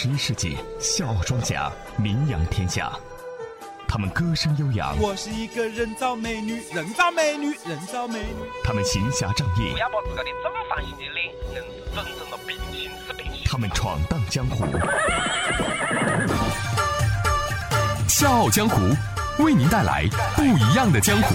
十一世纪，笑傲庄稼名扬天下。他们歌声悠扬，我是一个人造美女，人造美女，人造美女。他们行侠仗义不，要把自个的正方形的脸认是真正的平行四平行。他们闯荡江湖。笑傲江湖为您带来不一样的江湖。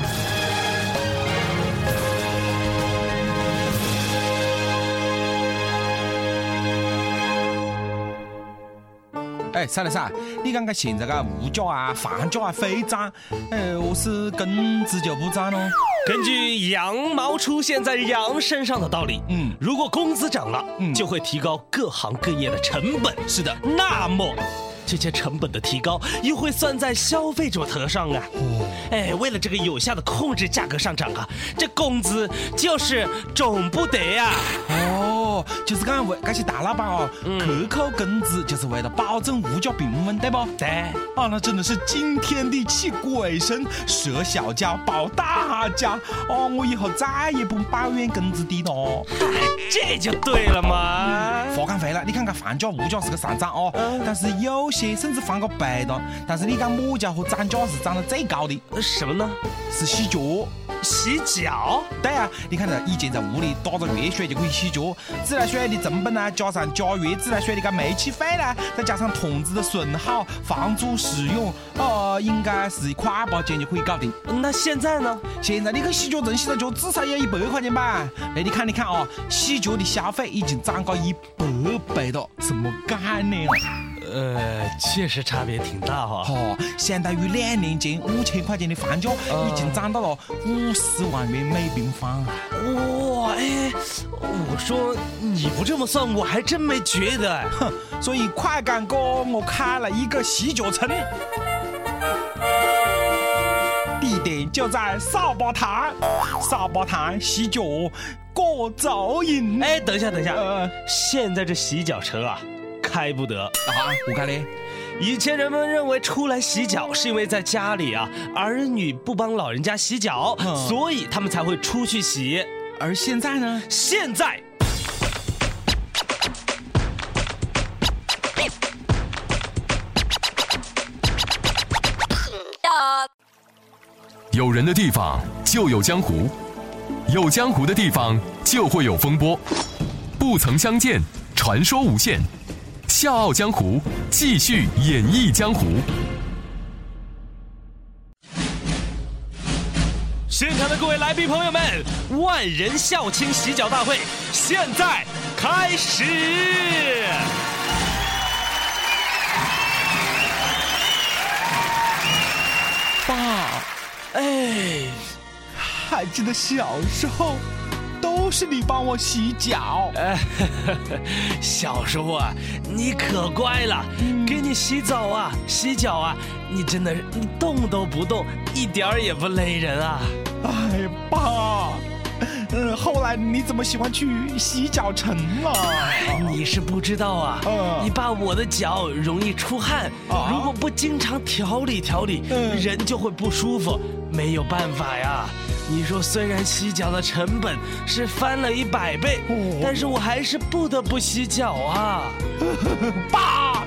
哎，赛了噻，你看看现在个物价啊、房价啊飞涨，哎，我是工资就不涨咯。根据羊毛出现在羊身上的道理，嗯如果工资涨了，嗯就会提高各行各业的成本。是的，那么这些成本的提高又会算在消费者头上啊。哎，为了这个有效的控制价格上涨啊，这工资就是总不得呀、哦，就是讲为这些大老板哦，克扣工资，就是为了保证物价平稳，对不？对，啊，那真的是惊天地泣鬼神，舍小家保大家。哦，我以后再也不抱怨工资低了。这就对了嘛。话讲回来，你看看房价、物价是个上涨哦，但是有些甚至翻个倍了。但是你讲么家伙涨价是涨得最高的？什么呢？是洗脚。洗脚？对啊，你看噻，以前在屋里打着热水就可以洗脚，自来水的成本呢，加上加热自来水的个煤气费呢，再加上桶子的损耗、房租使用，呃，应该是一块八钱就可以搞定。那现在呢？现在你去洗脚城洗个脚至少要一百块钱吧？那你看，你看啊、洗脚的消费已经涨高一百倍了，什么概念啊？呃，确实差别挺大哈、哦，相当于两年前五千块钱的房价已经涨到了五十万元每平方啊！哇，哎，我说你不这么算，我还真没觉得哎。哼，所以快感哥，我开了一个洗脚城，地点就在扫把塘，扫把塘洗脚过早瘾。哎，等一下，等一下，呃现在这洗脚城啊，开不得。啊，我看嘞，以前人们认为出来洗脚是因为在家里啊，儿女不帮老人家洗脚，嗯所以他们才会出去洗。而现在呢？现在有人的地方就有江湖，有江湖的地方就会有风波。不曾相见，传说无限。笑傲江湖，继续演绎江湖。现场的各位来宾朋友们，万人笑亲洗脚大会现在开始。爸，哎，还记得小时候，都是你帮我洗脚。哎，小时候啊，你可乖了，给你洗澡啊、洗脚啊，你真的你动都不动，一点儿也不累人啊。哎，爸，嗯，后来你怎么喜欢去洗脚城了？你是不知道啊，嗯你爸我的脚容易出汗，啊如果不经常调理调理，嗯人就会不舒服，没有办法呀。你说虽然洗脚的成本是翻了一百倍，哦但是我还是不得不洗脚啊。爸，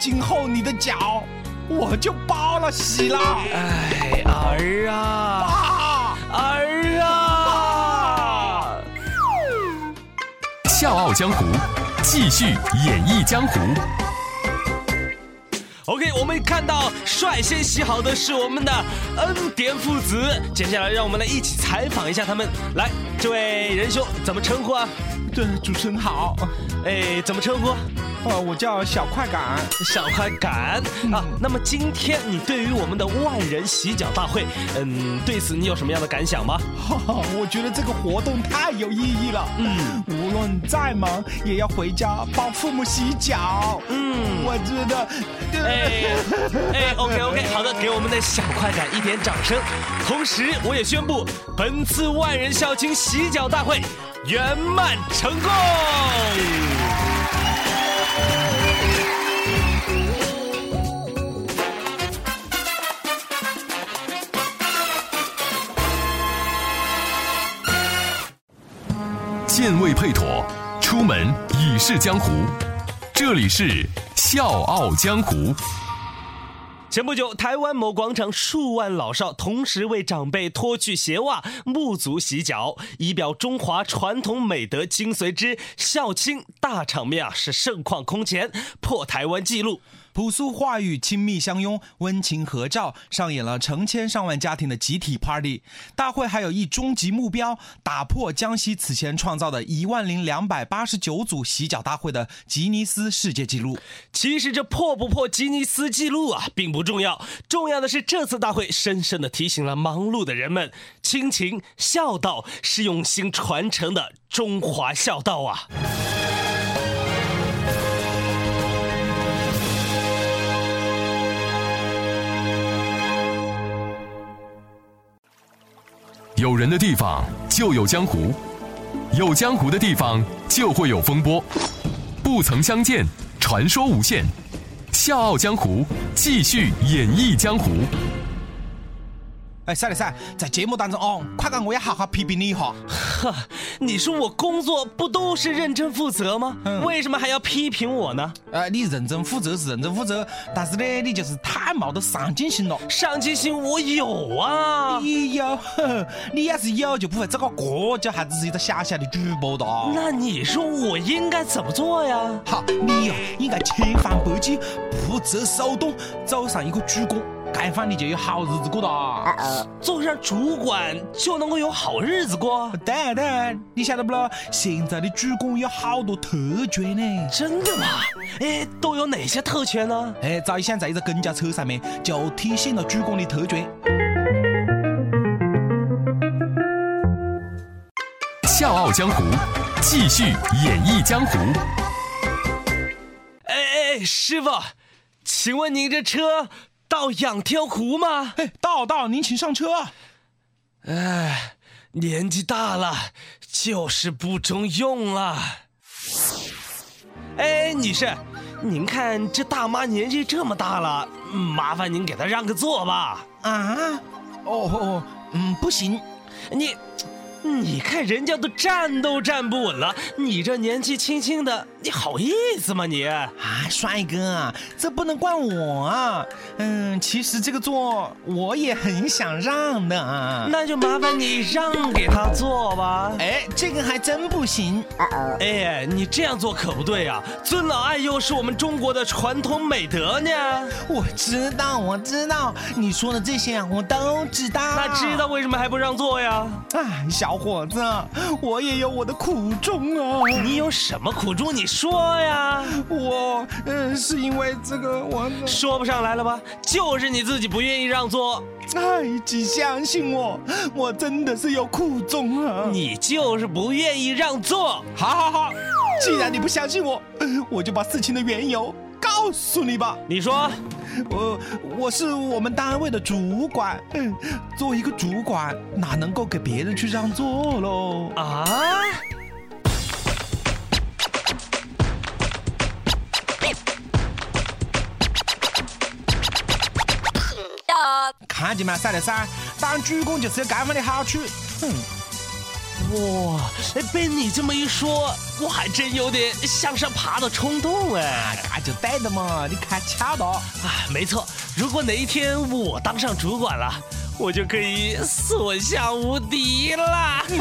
今后你的脚我就包了洗了。哎，儿啊，爸，儿啊！笑傲江湖，继续演绎江湖。OK，我们看到率先洗好的是我们的恩典父子，接下来让我们来一起采访一下他们。来，这位仁兄怎么称呼啊？对，主持人好。哎，怎么称呼？呃，我叫小快感。小快感啊！那么今天你对于我们的万人洗脚大会，嗯，对此你有什么样的感想吗？哈哈，我觉得这个活动太有意义了。嗯，无论再忙，也要回家帮父母洗脚。嗯，我觉得。哎 哎，OK OK，好的，给我们的小快感一点掌声。同时，我也宣布，本次万人孝亲洗脚大会圆满成功。剑未配妥，出门已是江湖。这里是《笑傲江湖》。前不久，台湾某广场数万老少同时为长辈脱去鞋袜、沐足洗脚，以表中华传统美德精髓之孝亲，大场面啊是盛况空前，破台湾纪录。朴素话语、亲密相拥、温情合照，上演了成千上万家庭的集体 party。大会还有一终极目标：打破江西此前创造的一万零两百八十九组洗脚大会的吉尼斯世界纪录。其实这破不破吉尼斯纪录啊，并不重要，重要的是这次大会深深的提醒了忙碌的人们，亲情孝道是用心传承的中华孝道啊。有人的地方就有江湖，有江湖的地方就会有风波。不曾相见，传说无限。笑傲江湖，继续演绎江湖。哎，赛了赛，在节目当中哦，快点，我要好好批评你一下。呵，你说我工作不都是认真负责吗？为什么还要批评我呢？呃，你认真负责是认真负责，但是呢，你就是太没得上进心了。上进心我有啊，你有，你要是有就不会这个国家还只是一个小小的主播的。那你说我应该怎么做呀？好，你呀应该千方百计，不择手段，走上一个主管。该放你就有好日子过的，做上主管就能够有好日子过。对对，你晓得不咯？现在的主管有好多特权呢。真的吗？哎，都有哪些特权呢？哎，早一想在一个公交车上面就体现了主管的特权。笑傲江湖，继续演绎江湖。哎哎，师傅，请问您这车？到仰天湖吗？哎，到到，您请上车。哎，年纪大了，就是不中用了。哎，女士，您看这大妈年纪这么大了，麻烦您给她让个座吧。啊？哦，嗯，不行，你。你看人家都站都站不稳了，你这年纪轻轻的，你好意思吗你？啊，帅哥，这不能怪我啊。嗯，其实这个座我也很想让的。那就麻烦你让给他坐吧。哎，这个还真不行。哎，你这样做可不对呀，尊老爱幼是我们中国的传统美德呢。我知道，我知道，你说的这些啊，我都知道。那知道为什么还不让座呀？哎，小。伙子，我也有我的苦衷啊！你有什么苦衷？你说呀！我，嗯，是因为这个，我说不上来了吧？就是你自己不愿意让座。哎，请相信我，我真的是有苦衷啊！你就是不愿意让座。好好好，既然你不相信我，我就把事情的缘由告诉你吧。你说。我我是我们单位的主管，嗯，作为一个主管，哪能够给别人去让座喽？啊！看见没，赛丽莎，当主管就是有这样的好处，哼。哇，哎，被你这么一说，我还真有点向上爬的冲动哎！那就带的嘛，你看巧了。啊，没错，如果哪一天我当上主管了，我就可以所向无敌了。对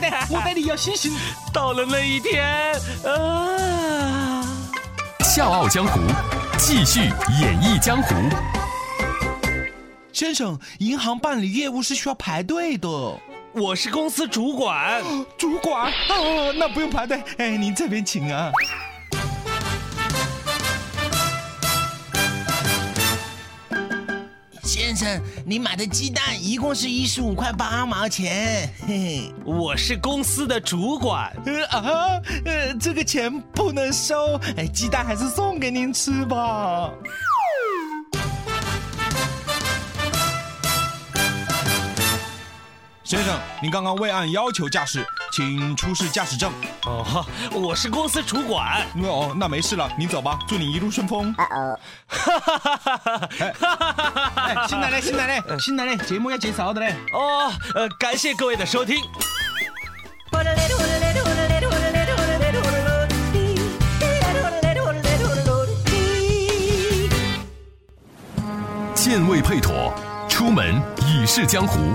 对，我带你要信心。到了那一天，啊！笑傲江湖，继续演绎江湖。先生，银行办理业务是需要排队的。我是公司主管。主管？啊那不用排队。哎您这边请啊。先生您买的鸡蛋一共是一十五块八毛钱。嘿嘿。我是公司的主管。呃啊哈呃这个钱不能收。哎鸡蛋还是送给您吃吧。先生，您刚刚未按要求驾驶，请出示驾驶证。哦，我是公司主管。哦，那没事了，您走吧，祝你一路顺风。哈哈哈哈哈！哎，新来嘞，新来嘞，新来嘞，节目要介绍的嘞。哦，呃，感谢各位的收听。剑未配妥，出门已是江湖。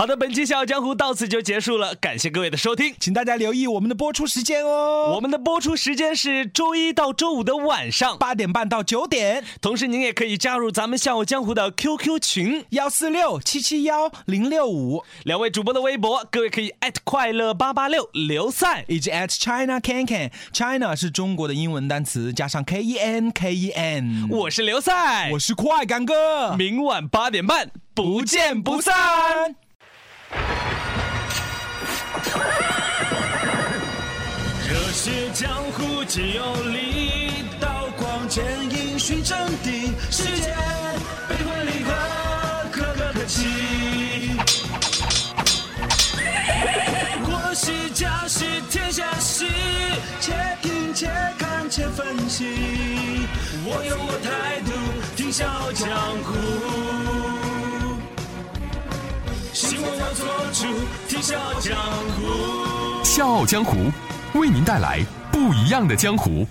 好的，本期《笑傲江湖》到此就结束了，感谢各位的收听，请大家留意我们的播出时间哦。我们的播出时间是周一到周五的晚上八点半到九点，同时您也可以加入咱们《笑傲江湖》的 QQ 群。幺四六七七幺零六五，两位主播的微博，各位可以快乐八八六刘赛。以及 China Can Can，China 是中国的英文单词，加上 K E N K E N。我是刘赛，我是快感哥，明晚八点半不见不散。是江湖皆有理，刀光剑影寻真谛。世间悲欢离合，可歌可泣。国是家喜天下喜，且听且看且分析。我有我态度，听笑傲江湖。希望我做出听笑傲江湖。笑傲江湖为您带来不一样的江湖。